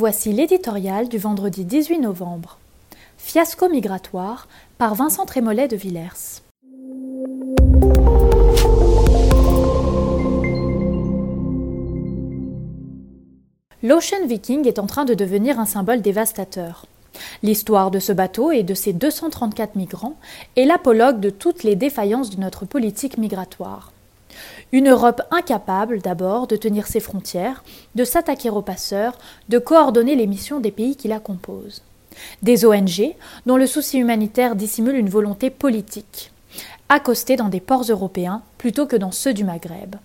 Voici l'éditorial du vendredi 18 novembre. Fiasco migratoire par Vincent Trémollet de Villers. L'Ocean Viking est en train de devenir un symbole dévastateur. L'histoire de ce bateau et de ses 234 migrants est l'apologue de toutes les défaillances de notre politique migratoire. Une Europe incapable d'abord de tenir ses frontières, de s'attaquer aux passeurs, de coordonner les missions des pays qui la composent. Des ONG dont le souci humanitaire dissimule une volonté politique, accostées dans des ports européens plutôt que dans ceux du Maghreb.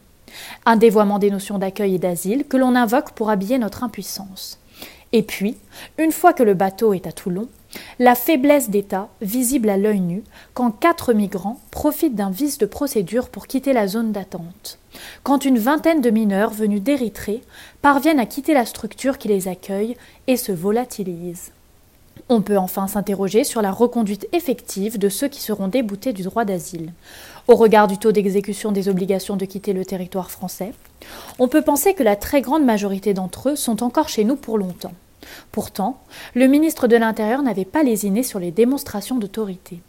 Un dévoiement des notions d'accueil et d'asile que l'on invoque pour habiller notre impuissance. Et puis, une fois que le bateau est à Toulon, la faiblesse d'État visible à l'œil nu quand quatre migrants profitent d'un vice de procédure pour quitter la zone d'attente, quand une vingtaine de mineurs venus d'Érythrée parviennent à quitter la structure qui les accueille et se volatilisent. On peut enfin s'interroger sur la reconduite effective de ceux qui seront déboutés du droit d'asile. Au regard du taux d'exécution des obligations de quitter le territoire français, on peut penser que la très grande majorité d'entre eux sont encore chez nous pour longtemps. Pourtant, le ministre de l'Intérieur n'avait pas lésiné sur les démonstrations d'autorité.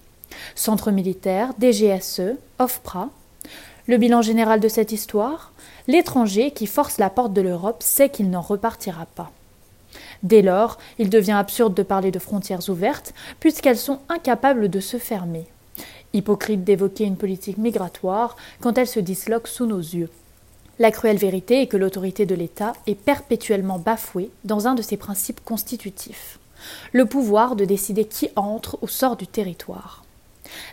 Centre militaire, DGSE, OFPRA. Le bilan général de cette histoire L'étranger qui force la porte de l'Europe sait qu'il n'en repartira pas. Dès lors, il devient absurde de parler de frontières ouvertes, puisqu'elles sont incapables de se fermer. Hypocrite d'évoquer une politique migratoire quand elle se disloque sous nos yeux. La cruelle vérité est que l'autorité de l'État est perpétuellement bafouée dans un de ses principes constitutifs le pouvoir de décider qui entre ou sort du territoire.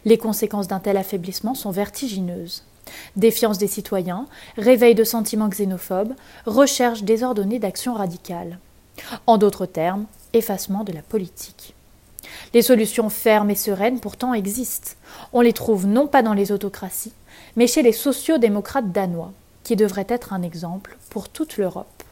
Les conséquences d'un tel affaiblissement sont vertigineuses. Défiance des citoyens, réveil de sentiments xénophobes, recherche désordonnée d'actions radicales. En d'autres termes, effacement de la politique. Les solutions fermes et sereines pourtant existent. On les trouve non pas dans les autocraties, mais chez les sociaux-démocrates danois qui devrait être un exemple pour toute l'Europe.